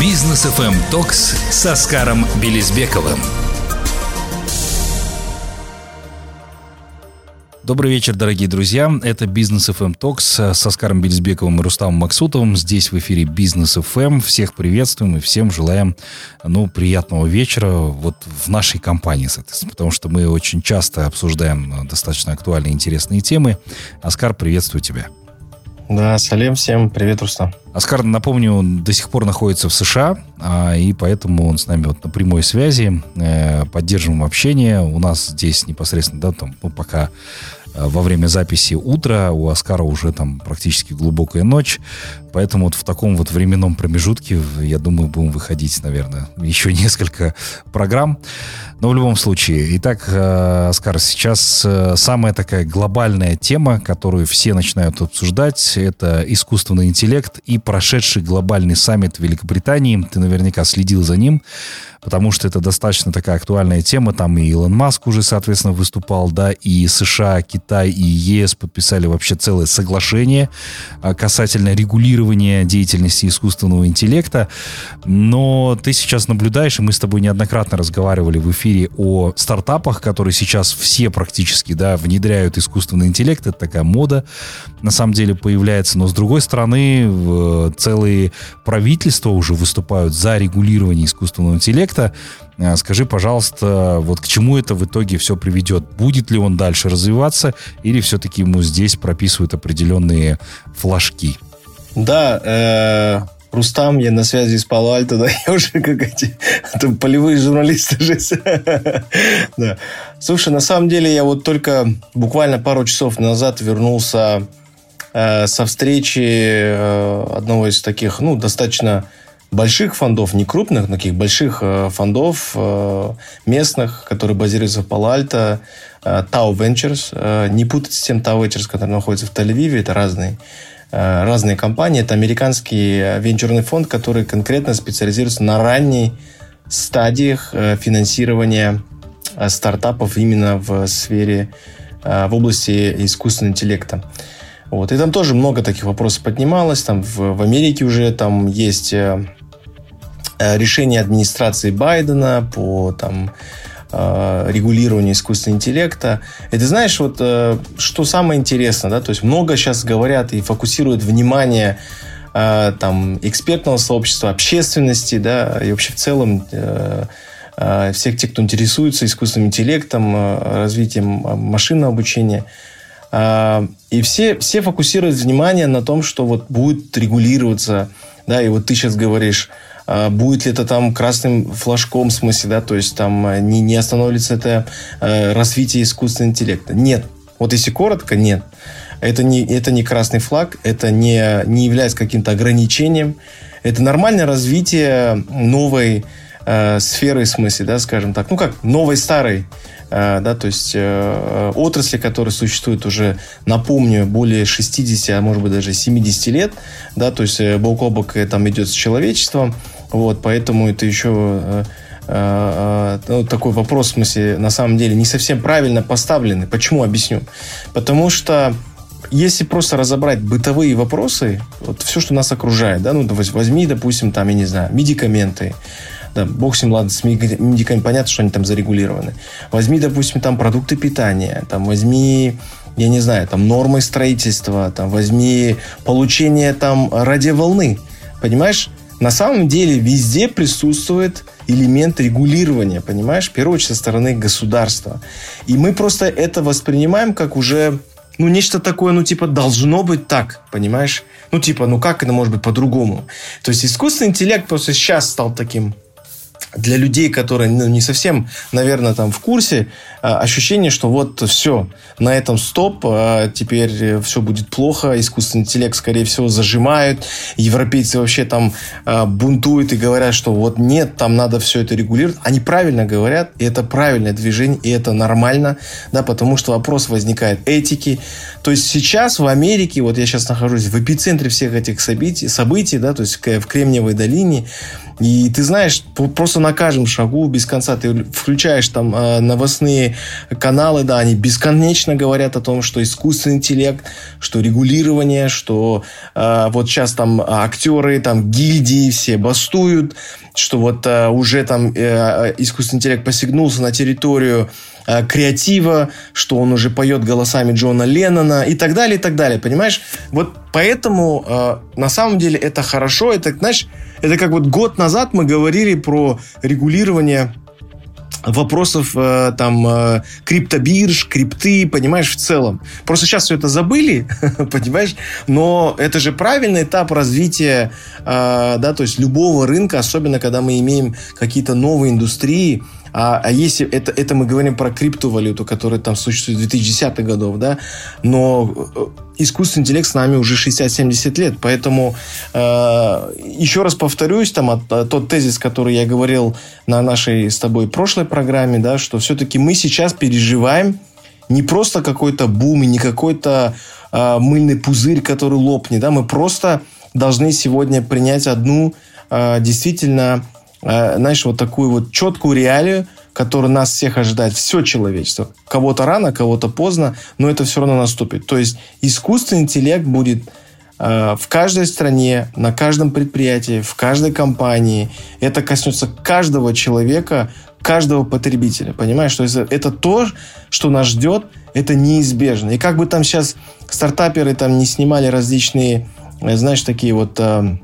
Бизнес FM Токс с Оскаром Белизбековым. Добрый вечер, дорогие друзья. Это Бизнес FM Talks с Оскаром Бельзбековым и Рустамом Максутовым. Здесь в эфире Бизнес FM. Всех приветствуем и всем желаем ну, приятного вечера вот в нашей компании, соответственно, потому что мы очень часто обсуждаем достаточно актуальные и интересные темы. Оскар, приветствую тебя. Да, салем всем. Привет, Рустам. Оскар, напомню, до сих пор находится в США, а, и поэтому он с нами вот на прямой связи. Э, поддерживаем общение. У нас здесь непосредственно, да, там, ну, пока Э, во время записи утро, у Оскара уже там практически глубокая ночь, поэтому вот в таком вот временном промежутке, я думаю, будем выходить, наверное, еще несколько программ. Но в любом случае, итак, э, Оскар, сейчас э, самая такая глобальная тема, которую все начинают обсуждать, это искусственный интеллект и прошедший глобальный саммит Великобритании. Ты наверняка следил за ним потому что это достаточно такая актуальная тема. Там и Илон Маск уже, соответственно, выступал, да, и США, Китай и ЕС подписали вообще целое соглашение а, касательно регулирования деятельности искусственного интеллекта. Но ты сейчас наблюдаешь, и мы с тобой неоднократно разговаривали в эфире о стартапах, которые сейчас все практически, да, внедряют искусственный интеллект. Это такая мода, на самом деле, появляется. Но, с другой стороны, целые правительства уже выступают за регулирование искусственного интеллекта. Э, скажи, пожалуйста, вот к чему это в итоге все приведет? Будет ли он дальше развиваться или все-таки ему здесь прописывают определенные флажки? Да, э, Рустам, я на связи с Пало-Альто, да, я уже как эти там, полевые журналисты же. да. Слушай, на самом деле я вот только буквально пару часов назад вернулся э, со встречи э, одного из таких, ну, достаточно больших фондов, не крупных, но таких больших э, фондов э, местных, которые базируются в Пало-Альто, э, Tau Ventures. Не путать с тем Tau Ventures, который находится в Тель-Авиве, это разные разные компании. Это американский венчурный фонд, который конкретно специализируется на ранней стадиях финансирования стартапов именно в сфере, в области искусственного интеллекта. Вот. И там тоже много таких вопросов поднималось. Там в, в Америке уже там есть Э, решение администрации Байдена по там, э, регулированию искусственного интеллекта. Ты знаешь, вот э, что самое интересное, да, то есть много сейчас говорят и фокусируют внимание там экспертного сообщества, общественности, да, и вообще в целом всех тех, кто интересуется искусственным интеллектом, развитием машинного обучения. И все, все фокусируют внимание на том, что вот будет регулироваться, да, и вот ты сейчас говоришь, будет ли это там красным флажком, в смысле, да, то есть там а, не, не остановится это э, развитие искусственного интеллекта. Нет. Вот если коротко, нет. Это не, это не красный флаг, это не, не является каким-то ограничением. Это нормальное развитие новой э, сферы, в смысле, да, скажем так, ну как новой старой Э, да, то есть э, отрасли, которые существуют уже, напомню, более 60, а может быть даже 70 лет, да, то есть э, бок о бок там идет с человечеством, вот, поэтому это еще ну, такой вопрос, в смысле, на самом деле не совсем правильно поставленный. Почему? Объясню. Потому что если просто разобрать бытовые вопросы, вот все, что нас окружает, да, ну, возьми, допустим, там, я не знаю, медикаменты, да, бог с ним, ладно, с медиками понятно, что они там зарегулированы. Возьми, допустим, там продукты питания, там возьми я не знаю, там нормы строительства, там возьми получение там радиоволны. Понимаешь? На самом деле везде присутствует элемент регулирования, понимаешь? В первую очередь со стороны государства. И мы просто это воспринимаем как уже ну, нечто такое, ну, типа, должно быть так, понимаешь? Ну, типа, ну, как это может быть по-другому? То есть искусственный интеллект просто сейчас стал таким для людей, которые ну, не совсем, наверное, там в курсе, а, ощущение, что вот все, на этом стоп, а теперь все будет плохо, искусственный интеллект, скорее всего, зажимают, европейцы вообще там а, бунтуют и говорят, что вот нет, там надо все это регулировать. Они правильно говорят, и это правильное движение, и это нормально, да, потому что вопрос возникает этики. То есть сейчас в Америке, вот я сейчас нахожусь в эпицентре всех этих событий, событий да, то есть в Кремниевой долине, И ты знаешь, просто на каждом шагу без конца ты включаешь там э, новостные каналы, да, они бесконечно говорят о том, что искусственный интеллект, что регулирование, что э, вот сейчас там актеры, там гильдии все бастуют, что вот э, уже там э, искусственный интеллект посягнулся на территорию э, креатива, что он уже поет голосами Джона Леннона и так далее, и так далее, понимаешь? Вот поэтому э, на самом деле это хорошо, это, знаешь, это как вот год назад мы говорили про регулирование вопросов э, там э, криптобирж, крипты, понимаешь, в целом. Просто сейчас все это забыли, понимаешь, но это же правильный этап развития, э, да, то есть любого рынка, особенно когда мы имеем какие-то новые индустрии, а, а если это, это мы говорим про криптовалюту, которая там существует с 2010-х годов, да, но э, искусственный интеллект с нами уже 60-70 лет, поэтому э, еще раз повторюсь, там от, от, тот тезис, который я говорил на нашей с тобой прошлой программе, да, что все-таки мы сейчас переживаем не просто какой-то бум и не какой-то э, мыльный пузырь, который лопнет, да, мы просто должны сегодня принять одну э, действительно знаешь, вот такую вот четкую реалию, которая нас всех ожидает, все человечество. Кого-то рано, кого-то поздно, но это все равно наступит. То есть искусственный интеллект будет э, в каждой стране, на каждом предприятии, в каждой компании. Это коснется каждого человека, каждого потребителя. Понимаешь, что это то, что нас ждет, это неизбежно. И как бы там сейчас стартаперы там не снимали различные, э, знаешь, такие вот э,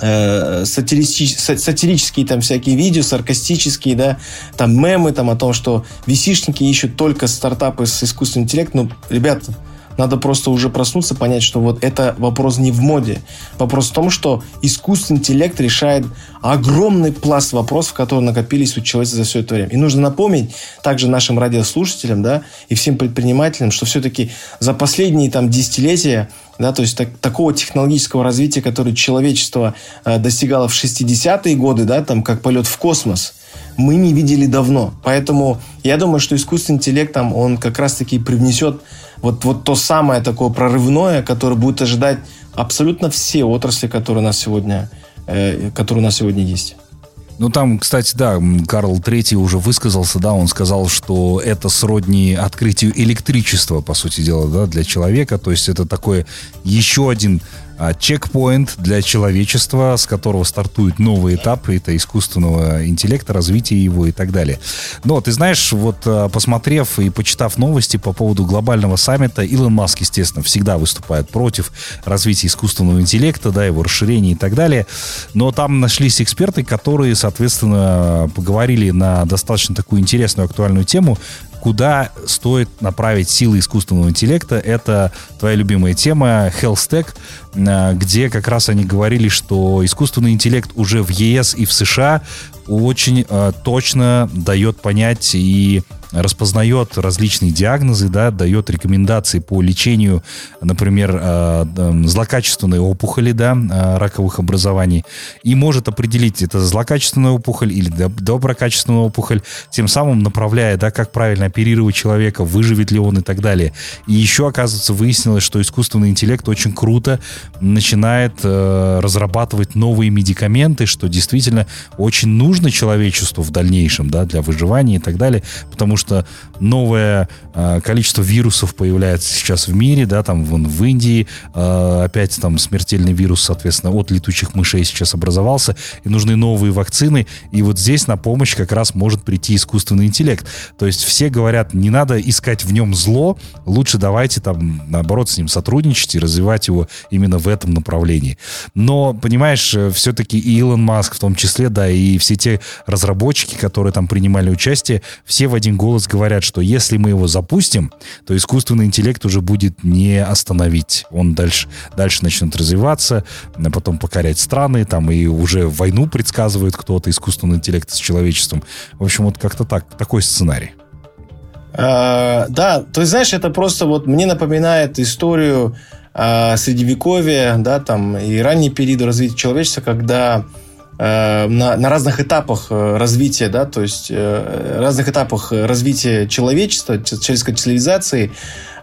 э, сатирические, сатирические там всякие видео, саркастические, да, там мемы там о том, что висишники ищут только стартапы с искусственным интеллектом. Ну, ребята, надо просто уже проснуться, понять, что вот это вопрос не в моде. Вопрос в том, что искусственный интеллект решает огромный пласт вопросов, которые накопились у человека за все это время. И нужно напомнить также нашим радиослушателям, да, и всем предпринимателям, что все-таки за последние там десятилетия да, то есть так, такого технологического развития, которое человечество э, достигало в 60-е годы, да, там как полет в космос, мы не видели давно. Поэтому я думаю, что искусственный интеллект там, он как раз-таки привнесет вот, вот то самое такое прорывное, которое будет ожидать абсолютно все отрасли, которые у нас сегодня, э, которые у нас сегодня есть. Ну, там, кстати, да, Карл III уже высказался, да, он сказал, что это сродни открытию электричества, по сути дела, да, для человека. То есть это такой еще один чекпоинт для человечества, с которого стартует новый этап, это искусственного интеллекта, развития его и так далее. Но ты знаешь, вот а, посмотрев и почитав новости по поводу глобального саммита, Илон Маск, естественно, всегда выступает против развития искусственного интеллекта, да, его расширения и так далее. Но там нашлись эксперты, которые, соответственно, поговорили на достаточно такую интересную, актуальную тему куда стоит направить силы искусственного интеллекта. Это твоя любимая тема Hellstack, э, где как раз они говорили, что искусственный интеллект уже в ЕС и в США очень э, точно дает понять и распознает различные диагнозы, да, дает рекомендации по лечению, например, э, злокачественной опухоли, да, э, раковых образований, и может определить, это злокачественная опухоль или доброкачественная опухоль, тем самым направляя, да, как правильно оперировать человека, выживет ли он и так далее. И еще, оказывается, выяснилось, что искусственный интеллект очень круто начинает э, разрабатывать новые медикаменты, что действительно очень нужно человечеству в дальнейшем, да, для выживания и так далее, потому что новое э, количество вирусов появляется сейчас в мире, да, там вон в Индии э, опять там смертельный вирус, соответственно, от летучих мышей сейчас образовался, и нужны новые вакцины, и вот здесь на помощь как раз может прийти искусственный интеллект. То есть все говорят, не надо искать в нем зло, лучше давайте там, наоборот, с ним сотрудничать и развивать его именно в этом направлении. Но, понимаешь, э, все-таки и Илон Маск в том числе, да, и все те разработчики, которые там принимали участие, все в один голос голос говорят, что если мы его запустим, то искусственный интеллект уже будет не остановить. Он дальше, дальше начнет развиваться, потом покорять страны, там и уже войну предсказывает кто-то, искусственный интеллект с человечеством. В общем, вот как-то так, такой сценарий. А, да, то есть, знаешь, это просто вот мне напоминает историю а, средневековья, да, там, и ранние периоды развития человечества, когда на, на разных этапах э, развития, да, то есть э, разных этапах развития человечества, человеческой цивилизации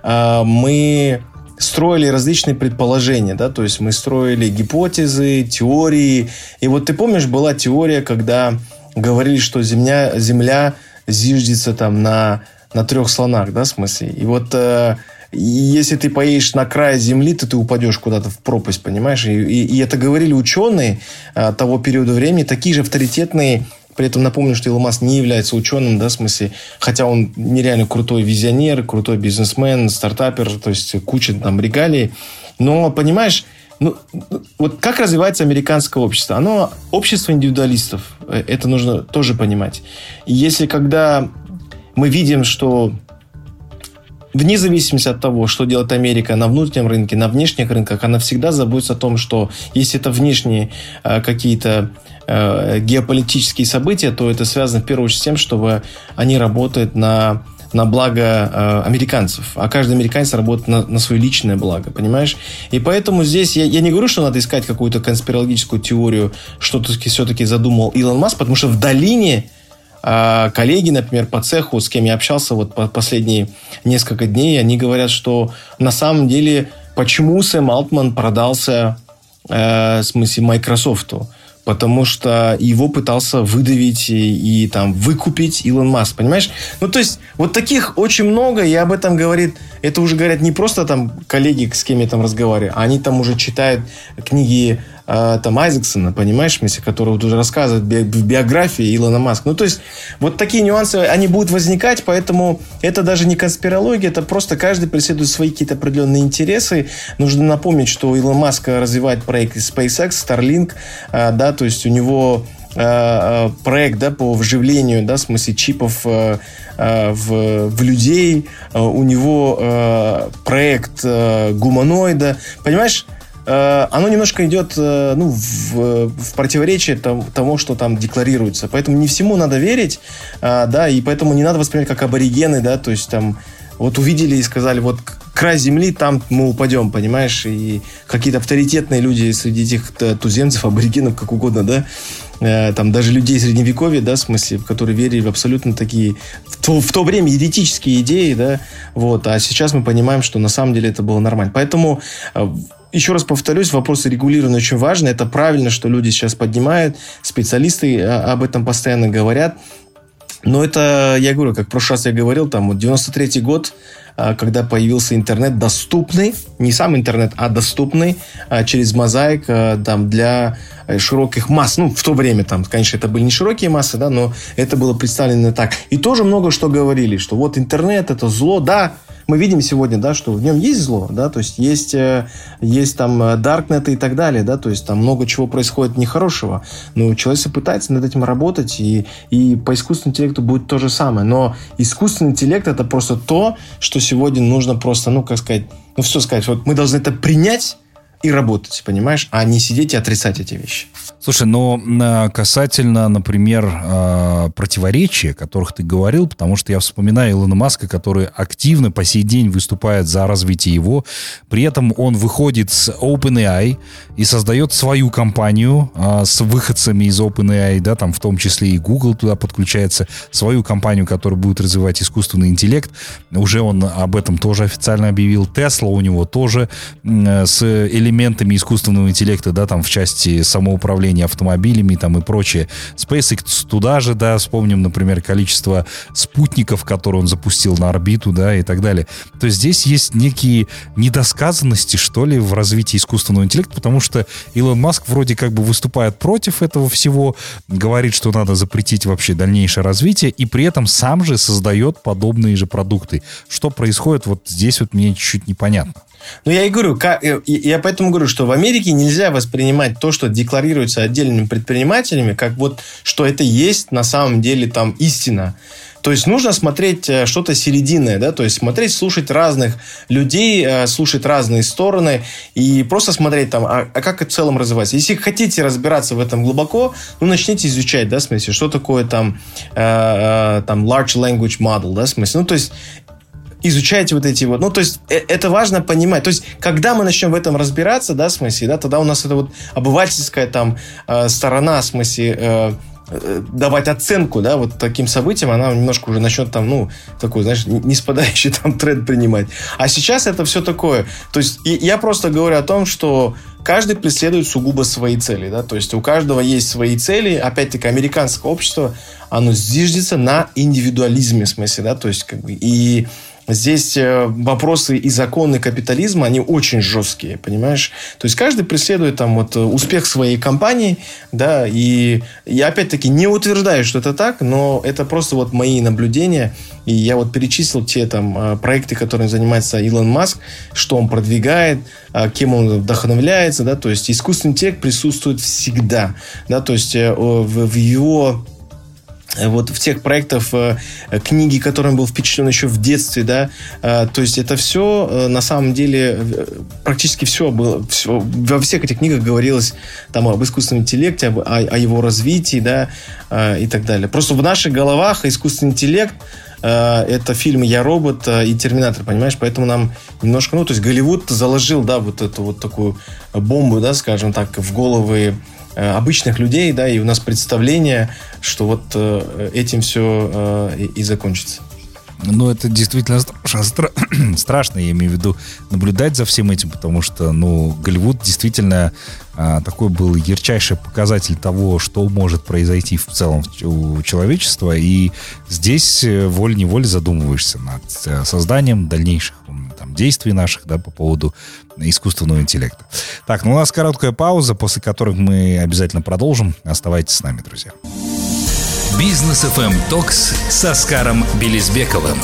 мы строили различные предположения, да, то есть мы строили гипотезы, теории. И вот ты помнишь, была теория, когда говорили, что Земля, Земля зиждется там на, на трех слонах, да, в смысле. И вот э, если ты поедешь на край Земли, то ты упадешь куда-то в пропасть, понимаешь? И, и, и это говорили ученые э, того периода времени, такие же авторитетные при этом напомню, что Илон не является ученым, да, в смысле, хотя он нереально крутой визионер, крутой бизнесмен, стартапер, то есть куча там регалий. Но, понимаешь, ну, вот как развивается американское общество? Оно общество индивидуалистов. Э, это нужно тоже понимать. Если когда мы видим, что вне зависимости от того, что делает Америка на внутреннем рынке, на внешних рынках, она всегда заботится о том, что если это внешние э, какие-то э, геополитические события, то это связано в первую очередь с тем, что они работают на на благо э, американцев, а каждый американец работает на, на свое личное благо, понимаешь? И поэтому здесь я, я не говорю, что надо искать какую-то конспирологическую теорию, что все-таки задумал Илон Маск, потому что в долине э, коллеги, например, по цеху, с кем я общался вот по последние несколько дней, они говорят, что на самом деле почему Сэм Алтман продался, э, в смысле, Microsoft? потому что его пытался выдавить и, и там выкупить Илон Маск, понимаешь? Ну, то есть, вот таких очень много, и об этом говорит, это уже говорят не просто там коллеги, с кем я там разговариваю, а они там уже читают книги э, там Айзексона, понимаешь, смысле, который вот уже рассказывает би- в биографии Илона Маска. Ну, то есть, вот такие нюансы, они будут возникать, поэтому это даже не конспирология, это просто каждый преследует свои какие-то определенные интересы. Нужно напомнить, что Илон Маск развивает проект SpaceX, Starlink, э, да, то есть у него э, проект да, по вживлению, да, в смысле чипов э, в, в людей, у него э, проект э, гуманоида. Понимаешь, оно немножко идет э, ну, в, в противоречие тому, что там декларируется. Поэтому не всему надо верить, э, да, и поэтому не надо воспринимать как аборигены, да, то есть там вот увидели и сказали, вот край земли, там мы упадем, понимаешь, и какие-то авторитетные люди среди этих туземцев, аборигенов, как угодно, да, там даже людей средневековья, да, в смысле, которые верили в абсолютно такие, в то, в то время еретические идеи, да, вот, а сейчас мы понимаем, что на самом деле это было нормально. Поэтому еще раз повторюсь, вопросы регулирования очень важны. Это правильно, что люди сейчас поднимают, специалисты а, об этом постоянно говорят. Но это, я говорю, как в прошлый раз я говорил, там, вот 93-й год, а, когда появился интернет доступный, не сам интернет, а доступный а, через мозаик там, для широких масс. Ну, в то время там, конечно, это были не широкие массы, да, но это было представлено так. И тоже много что говорили, что вот интернет это зло, да, мы видим сегодня, да, что в нем есть зло, да, то есть есть, э, есть там даркнеты э, и так далее, да, то есть там много чего происходит нехорошего, но человек пытается над этим работать, и, и по искусственному интеллекту будет то же самое, но искусственный интеллект это просто то, что сегодня нужно просто, ну, как сказать, ну, все сказать, вот мы должны это принять, и работать, понимаешь, а не сидеть и отрицать эти вещи. Слушай, но э, касательно, например, э, противоречий, о которых ты говорил, потому что я вспоминаю Илона Маска, который активно по сей день выступает за развитие его, при этом он выходит с OpenAI и создает свою компанию э, с выходцами из OpenAI, да, там в том числе и Google туда подключается, свою компанию, которая будет развивать искусственный интеллект. Уже он об этом тоже официально объявил. Tesla у него тоже с элементами искусственного интеллекта, да, там в части самоуправления автомобилями там и прочее. SpaceX туда же, да, вспомним, например, количество спутников, которые он запустил на орбиту, да, и так далее. То есть здесь есть некие недосказанности, что ли, в развитии искусственного интеллекта, потому что Илон Маск вроде как бы выступает против этого всего, говорит, что надо запретить вообще дальнейшее развитие, и при этом сам же создает подобные же продукты. Что происходит, вот здесь вот мне чуть-чуть непонятно. Ну, я и говорю, э, я поэтому говорю, что в Америке нельзя воспринимать то, что декларируется отдельными предпринимателями, как вот, что это есть на самом деле там истина. То есть нужно смотреть э, что-то серединное, да, то есть смотреть, слушать разных людей, э, слушать разные стороны и просто смотреть там, а, а как в целом развивается. Если хотите разбираться в этом глубоко, ну, начните изучать, да, в смысле, что такое там, э, там large language model, да, в смысле, ну, то есть изучаете вот эти вот, ну, то есть э, это важно понимать. То есть, когда мы начнем в этом разбираться, да, в смысле, да, тогда у нас это вот обывательская там э, сторона, в смысле, э, э, давать оценку, да, вот таким событиям, она немножко уже начнет там, ну, такой, знаешь, не спадающий там тренд принимать. А сейчас это все такое. То есть и я просто говорю о том, что каждый преследует сугубо свои цели, да, то есть у каждого есть свои цели. Опять-таки, американское общество, оно зиждется на индивидуализме, в смысле, да, то есть как бы и Здесь э, вопросы и законы капитализма, они очень жесткие, понимаешь? То есть каждый преследует там вот успех своей компании, да, и я опять-таки не утверждаю, что это так, но это просто вот мои наблюдения, и я вот перечислил те там э, проекты, которыми занимается Илон Маск, что он продвигает, э, кем он вдохновляется, да, то есть искусственный интеллект присутствует всегда, да, то есть в, его Э, вот в тех проектах э, книги, которым был впечатлен еще в детстве, да, э, то есть это все на самом деле практически все было, все, во всех этих книгах говорилось там об искусственном интеллекте, об, о, о его развитии, да, и так далее. Просто в наших головах искусственный интеллект это фильмы «Я робот» и «Терминатор», понимаешь? Поэтому нам немножко, ну, то есть Голливуд заложил, да, вот эту вот такую бомбу, да, скажем так, в головы Э, обычных людей, да, и у нас представление, что вот э, этим все э, и закончится. Ну, это действительно стра- страшно, я имею в виду, наблюдать за всем этим, потому что, ну, Голливуд действительно а, такой был ярчайший показатель того, что может произойти в целом у человечества, и здесь волей-неволей задумываешься над созданием дальнейших действий наших, да, по поводу искусственного интеллекта. Так, ну у нас короткая пауза, после которой мы обязательно продолжим. Оставайтесь с нами, друзья. Бизнес FM Токс с Оскаром Белизбековым.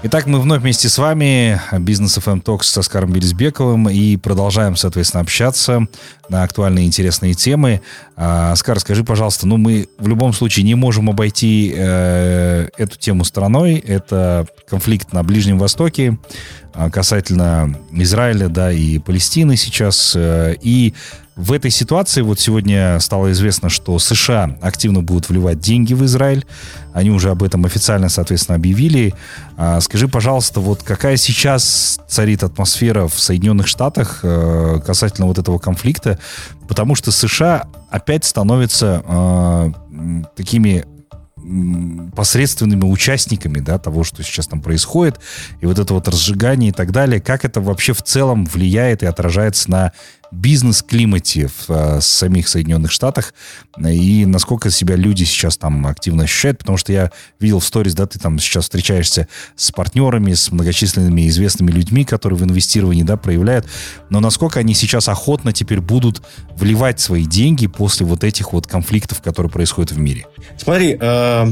Итак, мы вновь вместе с вами, Бизнес FM Talks с Оскаром Бельзбековым, и продолжаем, соответственно, общаться на актуальные интересные темы. А, Оскар, скажи, пожалуйста, ну мы в любом случае не можем обойти э, эту тему стороной. Это конфликт на Ближнем Востоке э, касательно Израиля, да, и Палестины сейчас. Э, и в этой ситуации вот сегодня стало известно, что США активно будут вливать деньги в Израиль. Они уже об этом официально, соответственно, объявили. А, скажи, пожалуйста, вот какая сейчас царит атмосфера в Соединенных Штатах э, касательно вот этого конфликта? Потому что США опять становятся э, такими посредственными участниками да, того, что сейчас там происходит, и вот это вот разжигание и так далее, как это вообще в целом влияет и отражается на бизнес-климате в а, самих Соединенных Штатах и насколько себя люди сейчас там активно ощущают, потому что я видел в сторис, да, ты там сейчас встречаешься с партнерами, с многочисленными известными людьми, которые в инвестировании, да, проявляют, но насколько они сейчас охотно теперь будут вливать свои деньги после вот этих вот конфликтов, которые происходят в мире? Смотри, э,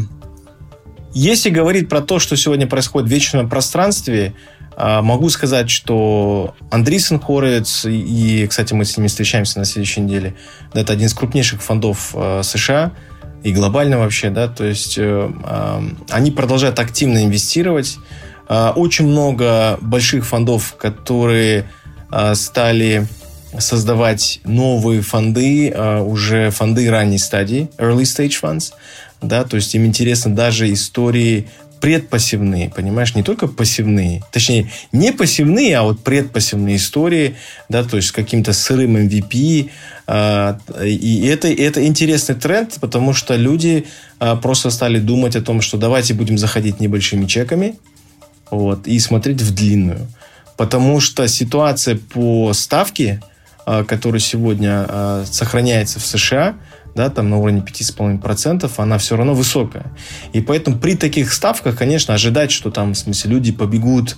если говорить про то, что сегодня происходит в вечном пространстве, могу сказать, что Андрисен Хоровиц, и, кстати, мы с ними встречаемся на следующей неделе, это один из крупнейших фондов а, США и глобально вообще, да, то есть э, а, они продолжают активно инвестировать. Очень много больших фондов, которые стали создавать новые фонды, уже фонды ранней стадии, early stage funds, да, то есть им интересно даже истории предпассивные, понимаешь, не только пассивные, точнее, не пассивные, а вот предпассивные истории, да, то есть с каким-то сырым MVP, а, и это, это интересный тренд, потому что люди а, просто стали думать о том, что давайте будем заходить небольшими чеками, вот, и смотреть в длинную. Потому что ситуация по ставке, а, которая сегодня сохраняется в США, да, там на уровне 5,5%, она все равно высокая. И поэтому при таких ставках, конечно, ожидать, что там, в смысле, люди побегут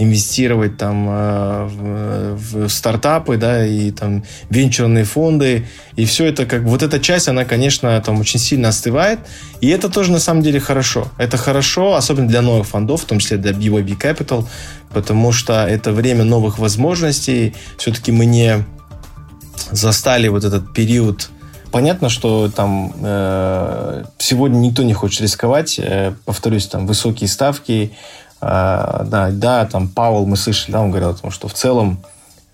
инвестировать там э, в, в стартапы, да, и там венчурные фонды, и все это как вот эта часть, она, конечно, там очень сильно остывает, и это тоже на самом деле хорошо. Это хорошо, особенно для новых фондов, в том числе для BYB Capital, потому что это время новых возможностей. Все-таки мы не застали вот этот период Понятно, что там э, сегодня никто не хочет рисковать. Э, повторюсь, там высокие ставки. Э, да, да, там Пауэлл, мы слышали, да, он говорил о том, что в целом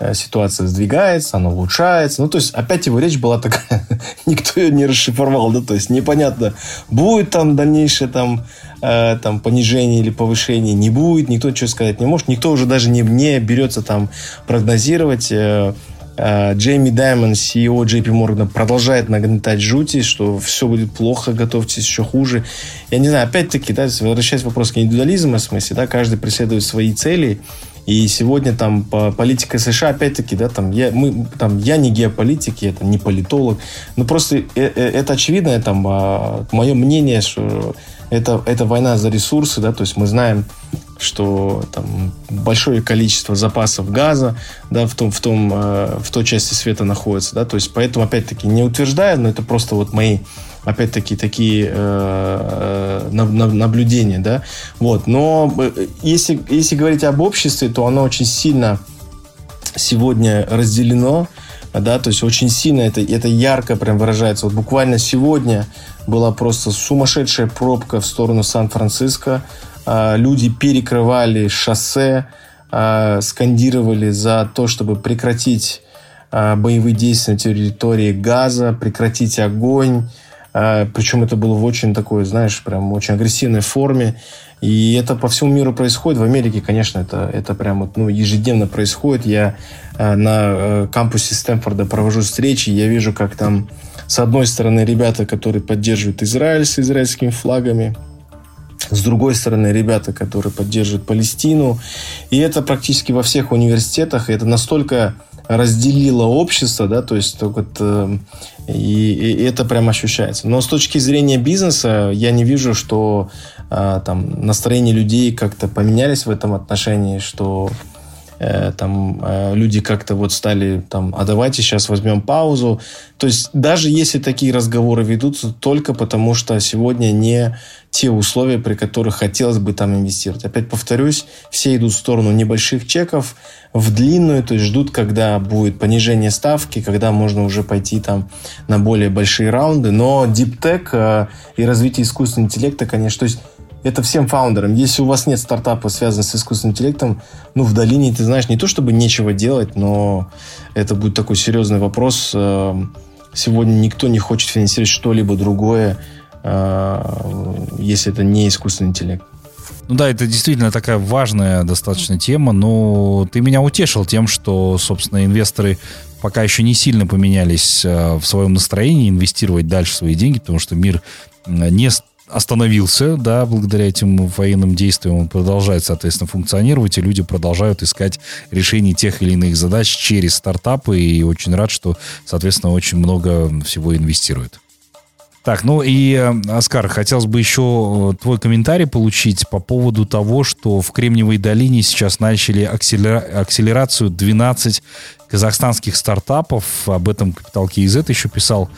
э, ситуация сдвигается, она улучшается. Ну, то есть, опять его речь была такая, никто ее не расшифровал, да, то есть, непонятно, будет там дальнейшее там, э, там понижение или повышение, не будет, никто ничего сказать не может, никто уже даже не, не берется там прогнозировать. Э, Джейми Даймон, CEO JP Morgan, продолжает нагнетать жути, что все будет плохо, готовьтесь еще хуже. Я не знаю, опять-таки, да, возвращаясь к вопросу индивидуализма, в смысле, да, каждый преследует свои цели, и сегодня там по политика США, опять-таки, да, там я, мы, там, я не геополитик, я там, не политолог, но просто э, э, это очевидно, там, а, мое мнение, что это, это война за ресурсы, да, то есть мы знаем, что там большое количество запасов газа, да, в том, в том, э, в той части света находится, да, то есть поэтому, опять-таки, не утверждаю, но это просто вот мои опять-таки, такие э, э наблюдения, да, вот, но э, если, если говорить об обществе, то оно очень сильно сегодня разделено, да, то есть очень сильно это, это ярко прям выражается. Вот буквально сегодня была просто сумасшедшая пробка в сторону Сан-Франциско, люди перекрывали шоссе, а, скандировали за то, чтобы прекратить а, боевые действия на территории Газа, прекратить огонь, а, Причем это было в очень такой, знаешь, прям очень агрессивной форме. И это по всему миру происходит. В Америке, конечно, это, это прям вот, ну, ежедневно происходит. Я на э, кампусе Стэнфорда провожу встречи, я вижу, как там с одной стороны ребята, которые поддерживают Израиль с израильскими флагами, с другой стороны, ребята, которые поддерживают Палестину. И это практически во всех университетах. Это настолько разделило общество, да, то есть вот, э, и, и это прям ощущается. Но с точки зрения бизнеса я не вижу, что э, там настроение людей как-то поменялись в этом отношении, что э, там э, люди как-то вот стали там, а давайте сейчас возьмем паузу. То есть даже если такие разговоры ведутся, только потому что сегодня не те условия, при которых хотелось бы там инвестировать. Опять повторюсь, все идут в сторону небольших чеков, в длинную, то есть ждут, когда будет понижение ставки, когда можно уже пойти там на более большие раунды. Но Tech э, и развитие искусственного интеллекта, конечно, то есть это всем фаундерам. Если у вас нет стартапа, связанного с искусственным интеллектом, ну, в долине, ты знаешь, не то чтобы нечего делать, но это будет такой серьезный вопрос. Э, сегодня никто не хочет финансировать что-либо другое, если это не искусственный интеллект. Ну да, это действительно такая важная достаточно тема, но ты меня утешил тем, что, собственно, инвесторы пока еще не сильно поменялись э, в своем настроении инвестировать дальше свои деньги, потому что мир не остановился, да, благодаря этим военным действиям он продолжает, соответственно, функционировать, и люди продолжают искать решение тех или иных задач через стартапы, и очень рад, что, соответственно, очень много всего инвестируют. Так, ну и, э, Оскар, хотелось бы еще э, твой комментарий получить по поводу того, что в Кремниевой долине сейчас начали акселерацию 12 казахстанских стартапов. Об этом Капитал KZ еще писал.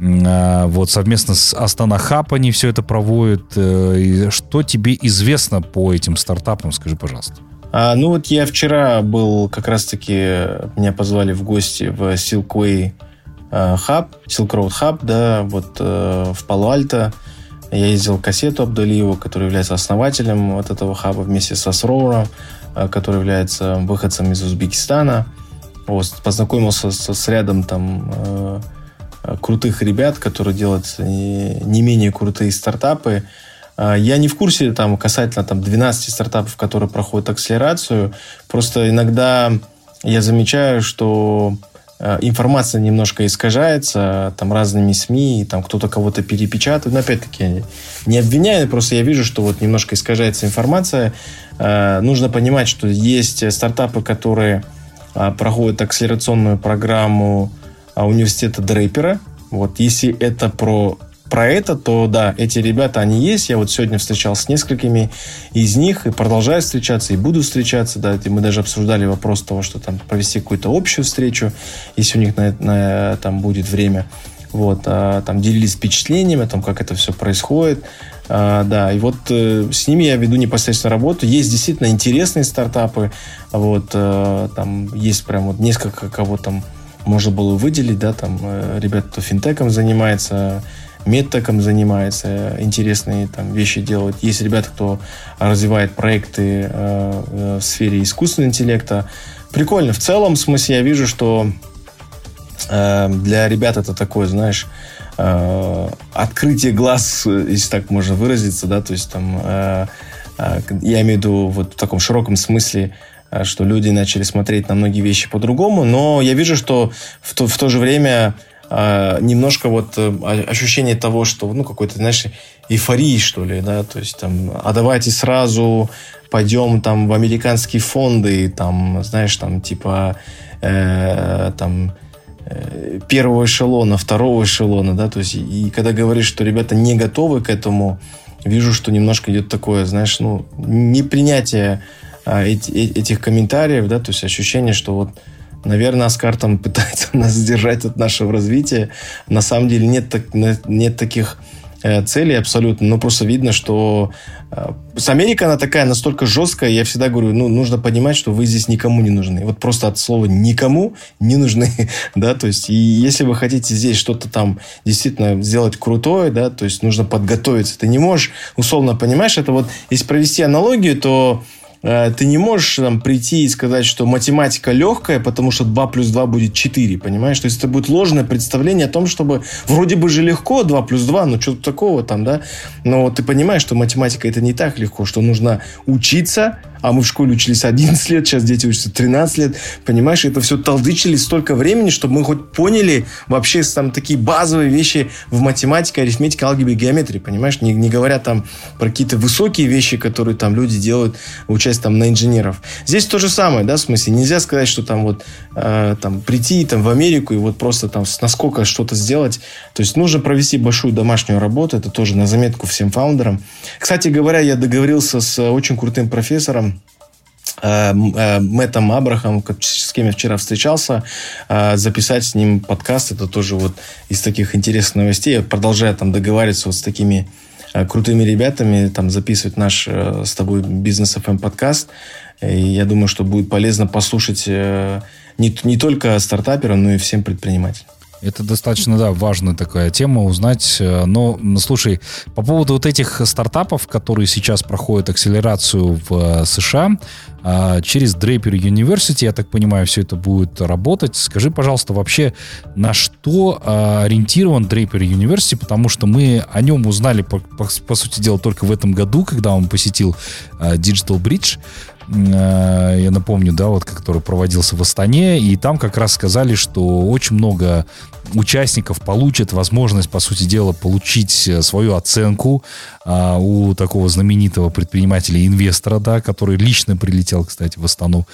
А, вот совместно с Астана Хаб они все это проводят. Э, что тебе известно по этим стартапам, скажи, пожалуйста. А, ну вот я вчера был, как раз-таки меня позвали в гости в Э, хаб, Silk Road Hub, да, вот э, в Пало-Альто. Я ездил Кассету Абдалиеву, который является основателем вот этого хаба вместе со Сроуром, э, который является выходцем из Узбекистана. Вот, познакомился с, с рядом там э, крутых ребят, которые делают не, не менее крутые стартапы. Я не в курсе там касательно там 12 стартапов, которые проходят акселерацию. Просто иногда я замечаю, что Э, информация немножко искажается там разными СМИ, там кто-то кого-то перепечатает. Но опять-таки не обвиняю, просто я вижу, что вот немножко искажается информация. Э, нужно понимать, что есть стартапы, которые э, проходят акселерационную программу университета Дрейпера. Вот если это про про это, то да, эти ребята, они есть. Я вот сегодня встречался с несколькими из них и продолжаю встречаться, и буду встречаться. Да, и мы даже обсуждали вопрос того, что там провести какую-то общую встречу, если у них на, на, там будет время. Вот, а, там делились впечатлениями о том, как это все происходит. А, да, и вот э, с ними я веду непосредственно работу. Есть действительно интересные стартапы. Вот, э, там есть прям вот несколько кого там можно было выделить, да, там э, ребята, кто финтеком занимается, медтеком занимается, интересные там вещи делают. Есть ребята, кто развивает проекты э, э, в сфере искусственного интеллекта. Прикольно. В целом, в смысле, я вижу, что э, для ребят это такое, знаешь, э, открытие глаз, если так можно выразиться, да, то есть там, э, э, я имею в виду вот в таком широком смысле, э, что люди начали смотреть на многие вещи по-другому, но я вижу, что в то, в то же время э, немножко вот ощущение того, что, ну, какой-то, знаешь, эйфории, что ли, да, то есть там, а давайте сразу пойдем там в американские фонды, там, знаешь, там, типа, э, там, э, первого эшелона, второго эшелона, да, то есть, и, когда говоришь, что ребята не готовы к этому, вижу, что немножко идет такое, знаешь, ну, непринятие а, эти, э, этих комментариев, да, то есть ощущение, что вот, наверное, Аскар там пытается нас сдержать от нашего развития. На самом деле нет, так, нет таких Э, целей абсолютно, но просто видно, что э, с Америкой она такая настолько жесткая, я всегда говорю, ну, нужно понимать, что вы здесь никому не нужны. Вот просто от слова «никому» не нужны, да, то есть, и если вы хотите здесь что-то там действительно сделать крутое, да, то есть, нужно подготовиться. Ты не можешь, условно, понимаешь, это вот, если провести аналогию, то ты не можешь там, прийти и сказать, что математика легкая, потому что 2 плюс 2 будет 4, понимаешь? То есть это будет ложное представление о том, чтобы вроде бы же легко 2 плюс 2, но что-то такого там, да? Но ты понимаешь, что математика это не так легко, что нужно учиться, а мы в школе учились 11 лет, сейчас дети учатся 13 лет, понимаешь, это все толдычили столько времени, чтобы мы хоть поняли вообще там такие базовые вещи в математике, арифметике, алгебре, геометрии, понимаешь, не, не говоря там про какие-то высокие вещи, которые там люди делают, учась там на инженеров. Здесь то же самое, да, в смысле, нельзя сказать, что там вот э, там прийти там в Америку и вот просто там насколько что-то сделать, то есть нужно провести большую домашнюю работу, это тоже на заметку всем фаундерам. Кстати говоря, я договорился с очень крутым профессором, Э, э, Мэттом Абрахам, с кем я вчера встречался, э, записать с ним подкаст. Это тоже вот из таких интересных новостей. Я продолжаю там договариваться вот с такими крутыми ребятами, там записывать наш с тобой бизнес FM подкаст. И я думаю, что будет полезно послушать не, не только стартаперам, но и всем предпринимателям. Это достаточно, да, важная такая тема узнать. Но, слушай, по поводу вот этих стартапов, которые сейчас проходят акселерацию в США, а, через Draper University, я так понимаю, все это будет работать. Скажи, пожалуйста, вообще, на что а, ориентирован Draper University, потому что мы о нем узнали, по, по, по сути дела, только в этом году, когда он посетил а, Digital Bridge. Э, я напомню, да, вот, который проводился в Астане, и там как раз сказали, что очень много участников получат возможность, по сути дела, получить э, свою оценку а, у такого знаменитого предпринимателя-инвестора, да, который лично прилетел, кстати, в Астану.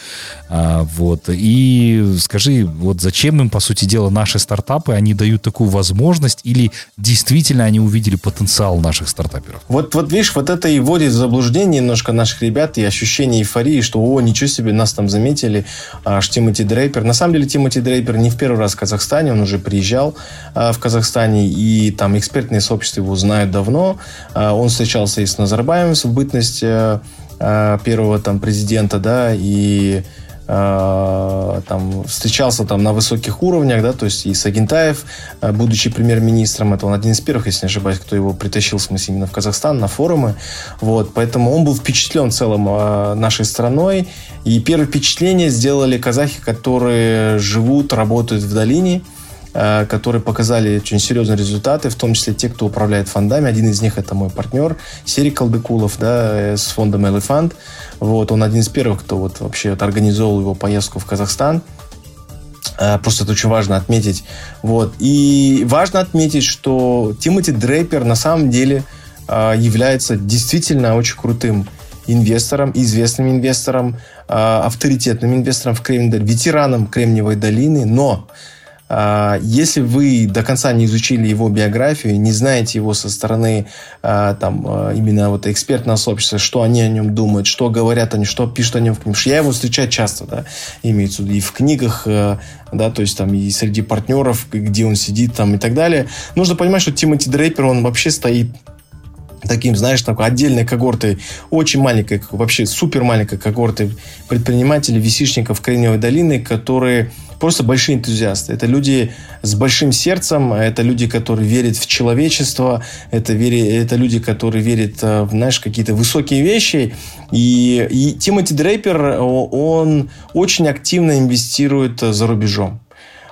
А, вот. И скажи, вот зачем им, по сути дела, наши стартапы, они дают такую возможность или действительно они увидели потенциал наших стартаперов? Вот, вот видишь, вот это и вводит в заблуждение немножко наших ребят и ощущение эйфории, что, о, ничего себе, нас там заметили, аж Тимоти Дрейпер. На самом деле, Тимоти Дрейпер не в первый раз в Казахстане, он уже приезжал а, в Казахстане, и там экспертные сообщества его знают давно. А, он встречался и с Назарбаевым в бытность а, первого там президента, да, и Э, там, встречался там на высоких уровнях, да, то есть и Сагентаев, э, будучи премьер-министром, это он один из первых, если не ошибаюсь, кто его притащил, в смысле, именно в Казахстан на форумы, вот, поэтому он был впечатлен целом э, нашей страной, и первое впечатление сделали казахи, которые живут, работают в долине, Э, которые показали очень серьезные результаты, в том числе те, кто управляет фондами. Один из них это мой партнер Серик Колдыкулов да, э, с фондом Elephant. Вот, он один из первых, кто вот вообще вот организовал его поездку в Казахстан. Э, просто это очень важно отметить. Вот. И важно отметить, что Тимоти Дрейпер на самом деле является действительно очень крутым инвестором, известным инвестором, авторитетным инвестором в Кремниевой, ветераном Кремниевой долины, но если вы до конца не изучили его биографию, не знаете его со стороны а, там, а, именно вот экспертного сообщества, что они о нем думают, что говорят они, что пишут о нем в книгах. Я его встречаю часто, да, имеется в виду и в книгах, да, то есть там и среди партнеров, где он сидит там и так далее. Нужно понимать, что Тимоти Дрейпер, он вообще стоит таким, знаешь, такой отдельной когортой, очень маленькой, вообще супер маленькой когортой предпринимателей, висишников Кремниевой долины, которые просто большие энтузиасты. Это люди с большим сердцем, это люди, которые верят в человечество, это, вери, это люди, которые верят э, в, знаешь, какие-то высокие вещи. И, и Тимоти Дрейпер, он очень активно инвестирует за рубежом.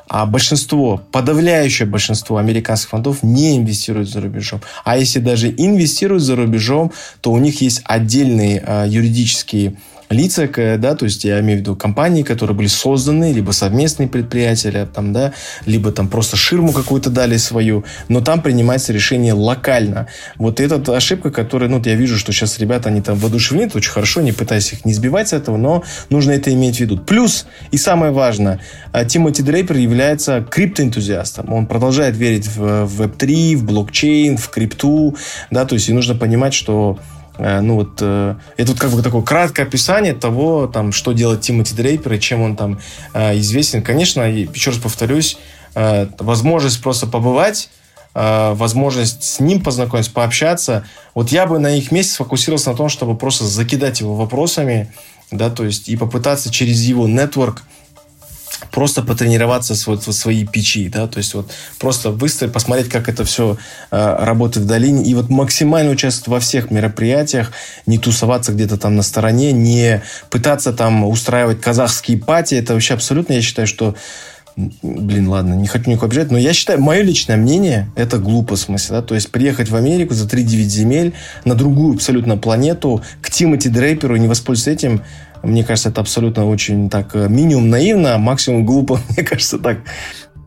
А большинство, подавляющее большинство американских фондов не инвестируют за рубежом. А если даже инвестируют за рубежом, то у них есть отдельные э, юридические лица, да, то есть я имею в виду компании, которые были созданы, либо совместные предприятия, там, да, либо там просто ширму какую-то дали свою, но там принимается решение локально. Вот эта ошибка, которая, ну, я вижу, что сейчас ребята, они там воодушевлены, очень хорошо, не пытаясь их не сбивать с этого, но нужно это иметь в виду. Плюс, и самое важное, а, Тимоти Дрейпер является криптоэнтузиастом. Он продолжает верить в Web3, в блокчейн, в крипту, да, то есть и нужно понимать, что ну вот э, это вот как бы такое краткое описание того, там, что делает Тимоти Дрейпер и чем он там э, известен. Конечно, еще раз повторюсь, возможность просто побывать, возможность с ним познакомиться, пообщаться. Вот я бы на их месте сфокусировался на том, чтобы просто закидать его вопросами, да, то есть и попытаться через его нетворк просто потренироваться с, вот, в своей печи, да, то есть вот просто выставить, посмотреть, как это все э, работает в долине, и вот максимально участвовать во всех мероприятиях, не тусоваться где-то там на стороне, не пытаться там устраивать казахские пати, это вообще абсолютно, я считаю, что блин, ладно, не хочу никого обижать, но я считаю, мое личное мнение, это глупо в смысле, да, то есть приехать в Америку за 3-9 земель на другую абсолютно планету, к Тимоти Дрейперу и не воспользоваться этим, мне кажется, это абсолютно очень так э, минимум наивно, а максимум глупо, мне кажется, так.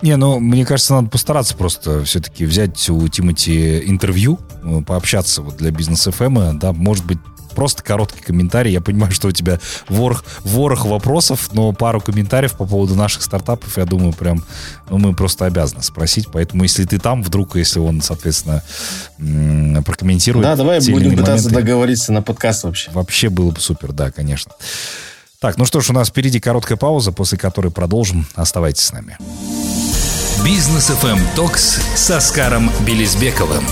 Не, ну, мне кажется, надо постараться просто все-таки взять у Тимати интервью, э, пообщаться вот для бизнес FM, да, может быть, просто короткий комментарий. Я понимаю, что у тебя ворох, ворох вопросов, но пару комментариев по поводу наших стартапов, я думаю, прям ну, мы просто обязаны спросить. Поэтому, если ты там, вдруг, если он, соответственно, прокомментирует... Да, давай будем пытаться моменты, договориться на подкаст вообще. Вообще было бы супер, да, конечно. Так, ну что ж, у нас впереди короткая пауза, после которой продолжим. Оставайтесь с нами. Бизнес FM Токс с Оскаром Белизбековым.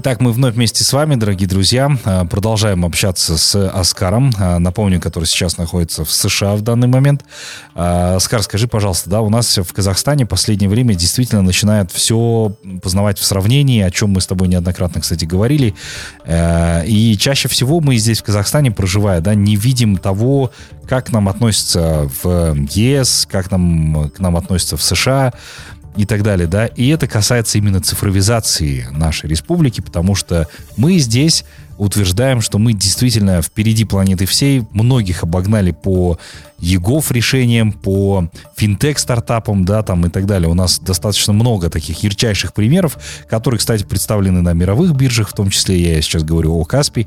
Итак, мы вновь вместе с вами, дорогие друзья, а, продолжаем общаться с Оскаром, а, напомню, который сейчас находится в США в данный момент. А, Оскар, скажи, пожалуйста, да, у нас в Казахстане в последнее время действительно начинает все познавать в сравнении, о чем мы с тобой неоднократно, кстати, говорили. И чаще всего мы здесь в Казахстане, проживая, да, не видим того, как нам относятся в ЕС, как нам, к нам относятся в США, и так далее, да. И это касается именно цифровизации нашей республики, потому что мы здесь утверждаем, что мы действительно впереди планеты всей, многих обогнали по ЕГОВ решениям, по финтех-стартапам, да, там и так далее. У нас достаточно много таких ярчайших примеров, которые, кстати, представлены на мировых биржах, в том числе я сейчас говорю о Каспи.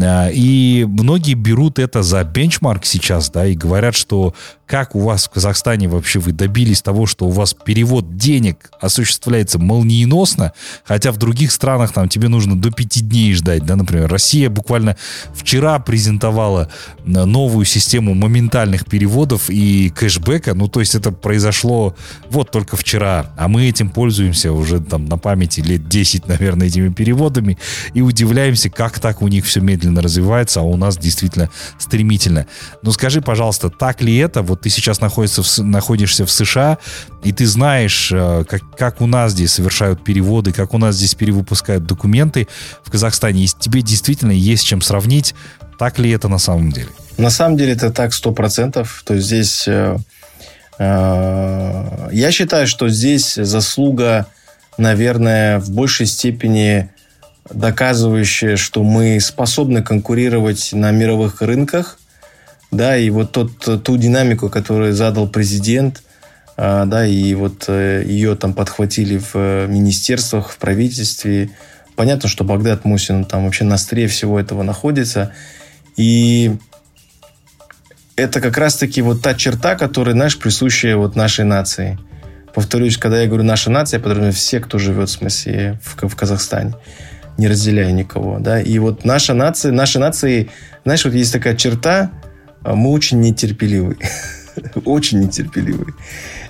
А, и многие берут это за бенчмарк сейчас, да, и говорят, что как у вас в Казахстане вообще вы добились того, что у вас перевод денег осуществляется молниеносно, хотя в других странах там тебе нужно до пяти дней ждать, да, например. Россия буквально вчера презентовала э, новую систему моментальных переводов и кэшбэка, ну, то есть это произошло вот только вчера, а мы этим пользуемся уже там на памяти лет 10, наверное, этими переводами и удивляемся, как так у них все медленно развивается, а у нас действительно стремительно. Ну, скажи, пожалуйста, так ли это? Вот ты сейчас находишься в, находишься в США, и ты знаешь, э, как, как у нас здесь совершают переводы, как у нас здесь перевыпускают документы в Казахстане, и тебе действительно есть чем сравнить, так ли это на самом деле? На самом деле это так сто процентов. То есть здесь... Э, э, я считаю, что здесь заслуга, наверное, в большей степени доказывающая, что мы способны конкурировать на мировых рынках, да, и вот тот, ту динамику, которую задал президент, а, да, и вот э, ее там подхватили в э, министерствах, в правительстве. Понятно, что Багдад Мусин там вообще на стре всего этого находится. И это как раз-таки вот та черта, которая, знаешь, присущая вот нашей нации. Повторюсь, когда я говорю наша нация, я подразумеваю все, кто живет, в смысле, в, в Казахстане. Не разделяя никого, да. И вот наша нация, нашей нации, знаешь, вот есть такая черта, а мы очень нетерпеливы. очень нетерпеливы.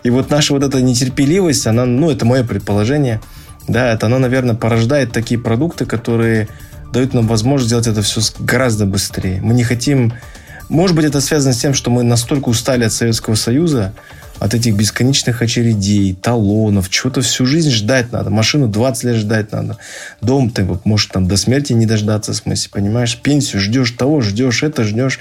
И вот наша вот эта нетерпеливость, она, ну, это мое предположение, да, это она, наверное, порождает такие продукты, которые дают нам возможность сделать это все гораздо быстрее. Мы не хотим... Может быть, это связано с тем, что мы настолько устали от Советского Союза, от этих бесконечных очередей, талонов, чего-то всю жизнь ждать надо. Машину 20 лет ждать надо. Дом ты, может, там до смерти не дождаться, в смысле, понимаешь? Пенсию ждешь того, ждешь это, ждешь.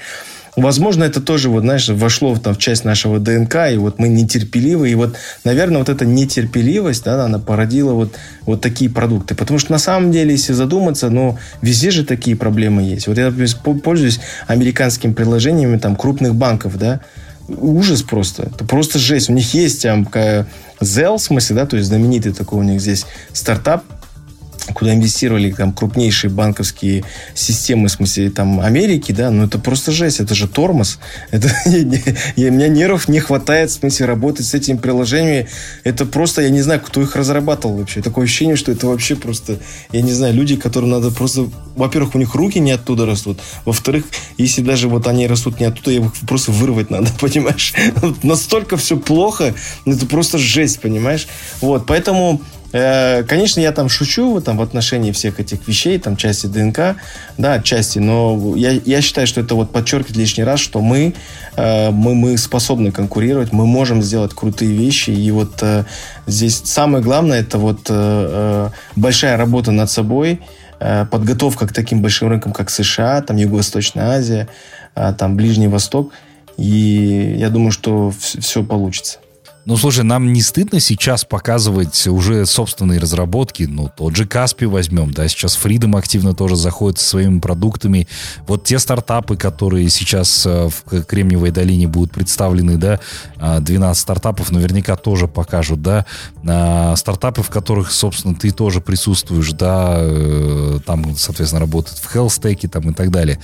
Возможно, это тоже, вот, знаешь, вошло там, в часть нашего ДНК, и вот мы нетерпеливы, и вот, наверное, вот эта нетерпеливость, да, она породила вот, вот такие продукты. Потому что на самом деле, если задуматься, ну, везде же такие проблемы есть. Вот я, например, пользуюсь американскими приложениями там крупных банков, да, ужас просто. Это просто жесть. У них есть там Zelle, в смысле, да, то есть знаменитый такой у них здесь стартап, куда инвестировали там крупнейшие банковские системы, в смысле там Америки, да, ну это просто жесть, это же тормоз. Это, я, у меня нервов не хватает, в смысле, работать с этими приложениями. Это просто, я не знаю, кто их разрабатывал вообще. Такое ощущение, что это вообще просто, я не знаю, люди, которым надо просто, во-первых, у них руки не оттуда растут, во-вторых, если даже вот они растут не оттуда, их просто вырвать надо, понимаешь? Настолько все плохо, это просто жесть, понимаешь? Вот, поэтому конечно, я там шучу там, в отношении всех этих вещей, там, части ДНК, да, части, но я, я считаю, что это вот подчеркивает лишний раз, что мы, э, мы, мы способны конкурировать, мы можем сделать крутые вещи, и вот э, здесь самое главное, это вот большая работа над собой, подготовка к таким большим рынкам, как США, там, Юго-Восточная Азия, там, Ближний Восток, и я думаю, что все получится. Ну, слушай, нам не стыдно сейчас показывать уже собственные разработки? Ну, тот же Каспи возьмем, да, сейчас Freedom активно тоже заходит со своими продуктами. Вот те стартапы, которые сейчас э, в Кремниевой долине будут представлены, да, 12 а, стартапов наверняка тоже покажут, да, а, стартапы, в которых, собственно, ты тоже присутствуешь, да, э, там, соответственно, работают в Hellstack там и так далее.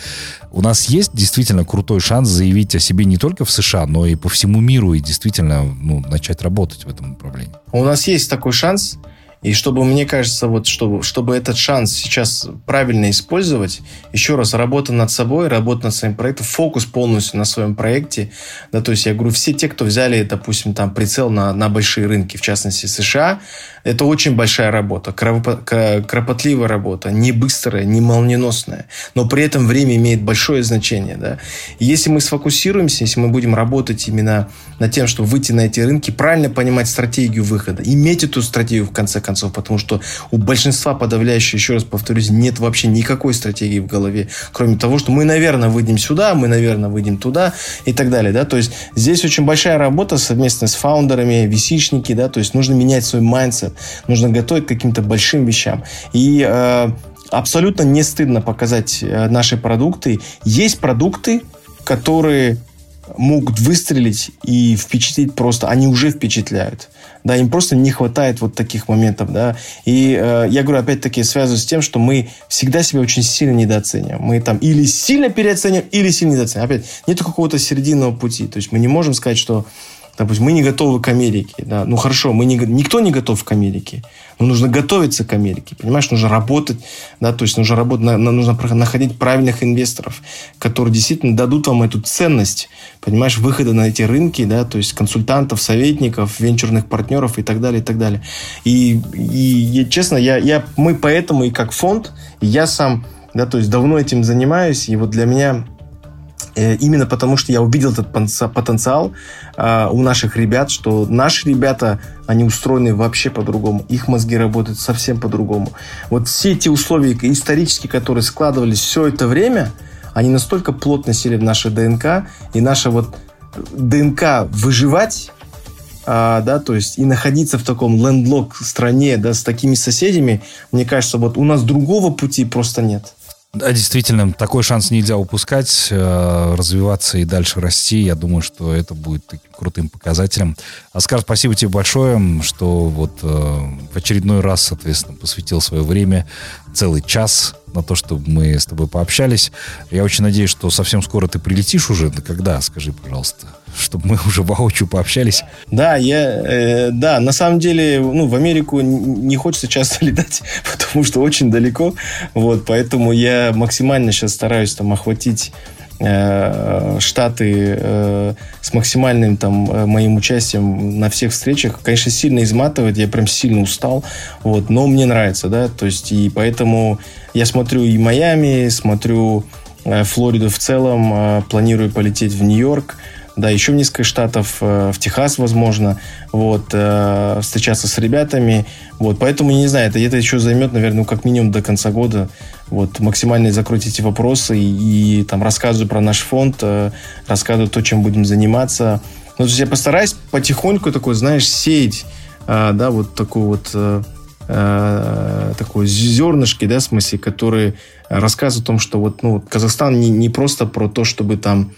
У нас есть действительно крутой шанс заявить о себе не только в США, но и по всему миру, и действительно, ну, начать работать в этом направлении. У нас есть такой шанс, и чтобы, мне кажется, вот чтобы, чтобы этот шанс сейчас правильно использовать, еще раз, работа над собой, работа над своим проектом, фокус полностью на своем проекте. Да, то есть я говорю, все те, кто взяли, допустим, там прицел на, на большие рынки, в частности США, это очень большая работа, кропотливая работа, не быстрая, не молниеносная, но при этом время имеет большое значение. Да? Если мы сфокусируемся, если мы будем работать именно над тем, чтобы выйти на эти рынки, правильно понимать стратегию выхода, иметь эту стратегию в конце концов, потому что у большинства подавляющего, еще раз повторюсь, нет вообще никакой стратегии в голове, кроме того, что мы, наверное, выйдем сюда, мы, наверное, выйдем туда и так далее. Да? То есть здесь очень большая работа совместно с founder ами, VC шники, да, то есть нужно менять свой mindset, нужно готовить к каким-то большим вещам. И э, абсолютно не стыдно показать э, наши продукты. Есть продукты, которые могут выстрелить и впечатлить просто, они уже впечатляют. Да, им просто не хватает вот таких моментов, да. И э, я говорю, опять-таки, связываю с тем, что мы всегда себя очень сильно недооцениваем. Мы там или сильно переоцениваем, или сильно недооцениваем. Опять, нету какого-то серединного пути. То есть мы не можем сказать, что Допустим, мы не готовы к Америке. Да? Ну хорошо, мы не, никто не готов к Америке. Но нужно готовиться к Америке. Понимаешь, нужно работать. Да? То есть нужно, работать, нужно находить правильных инвесторов, которые действительно дадут вам эту ценность, понимаешь, выхода на эти рынки, да? то есть консультантов, советников, венчурных партнеров и так далее, и так далее. И, и, и честно, я, я, мы поэтому и как фонд, я сам да, то есть давно этим занимаюсь, и вот для меня именно потому, что я увидел этот потенциал э, у наших ребят, что наши ребята, они устроены вообще по-другому. Их мозги работают совсем по-другому. Вот все эти условия исторические, которые складывались все это время, они настолько плотно сели в наше ДНК, и наша вот ДНК выживать, а, да, то есть и находиться в таком лендлок стране, да, с такими соседями, мне кажется, вот у нас другого пути просто нет. Да, действительно, такой шанс нельзя упускать, э, развиваться и дальше расти. Я думаю, что это будет таким крутым показателем. Оскар, спасибо тебе большое, что вот э, в очередной раз, соответственно, посвятил свое время, целый час на то, чтобы мы с тобой пообщались. Я очень надеюсь, что совсем скоро ты прилетишь уже. Да когда, скажи, пожалуйста, чтобы мы уже воочию пообщались. Да, я, э, да, на самом деле, ну, в Америку не хочется часто летать, потому что очень далеко, вот, поэтому я максимально сейчас стараюсь там охватить Штаты э, с максимальным там э, моим участием на всех встречах, конечно, сильно изматывает, я прям сильно устал, вот, но мне нравится, да, то есть и поэтому я смотрю и Майами, смотрю Флориду в целом, планирую полететь в Нью-Йорк, да, еще в несколько штатов, в Техас, возможно, вот, встречаться с ребятами, вот, поэтому, не знаю, это, это еще займет, наверное, ну, как минимум до конца года, вот, максимально закрыть эти вопросы и, и там рассказываю про наш фонд, рассказываю то, чем будем заниматься, ну, то есть я постараюсь потихоньку такой, знаешь, сеять, да, вот такую вот э, такой зернышки, да, в смысле, которые рассказывают о том, что вот, ну, Казахстан не, не просто про то, чтобы там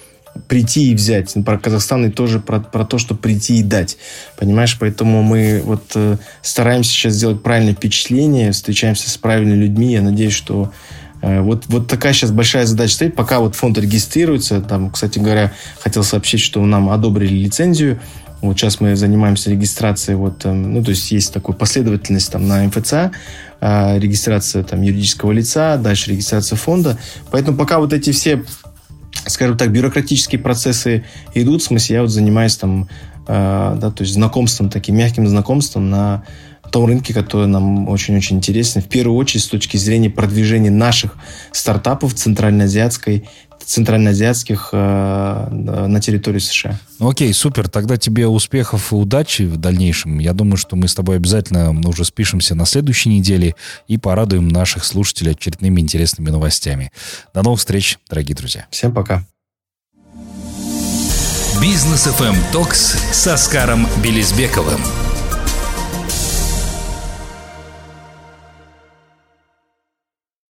прийти и взять. Про Казахстан и тоже про, про то, чтобы прийти и дать. Понимаешь? Поэтому мы вот э, стараемся сейчас сделать правильное впечатление, встречаемся с правильными людьми. Я надеюсь, что э, вот, вот такая сейчас большая задача стоит. Пока вот фонд регистрируется, там, кстати говоря, хотел сообщить, что нам одобрили лицензию вот сейчас мы занимаемся регистрацией, вот, эм, ну, то есть есть такая последовательность там на МФЦ, а, регистрация там юридического лица, дальше регистрация фонда. Поэтому пока вот эти все, скажем так, бюрократические процессы идут, в смысле я вот занимаюсь там, а, да, то есть знакомством, таким мягким знакомством на том рынке, который нам очень-очень интересен. В первую очередь с точки зрения продвижения наших стартапов центральноазиатской центральноазиатских э, на территории США. Ну, окей, супер. Тогда тебе успехов и удачи в дальнейшем. Я думаю, что мы с тобой обязательно уже спишемся на следующей неделе и порадуем наших слушателей очередными интересными новостями. До новых встреч, дорогие друзья. Всем пока. Бизнес FM Токс с Оскаром Белизбековым.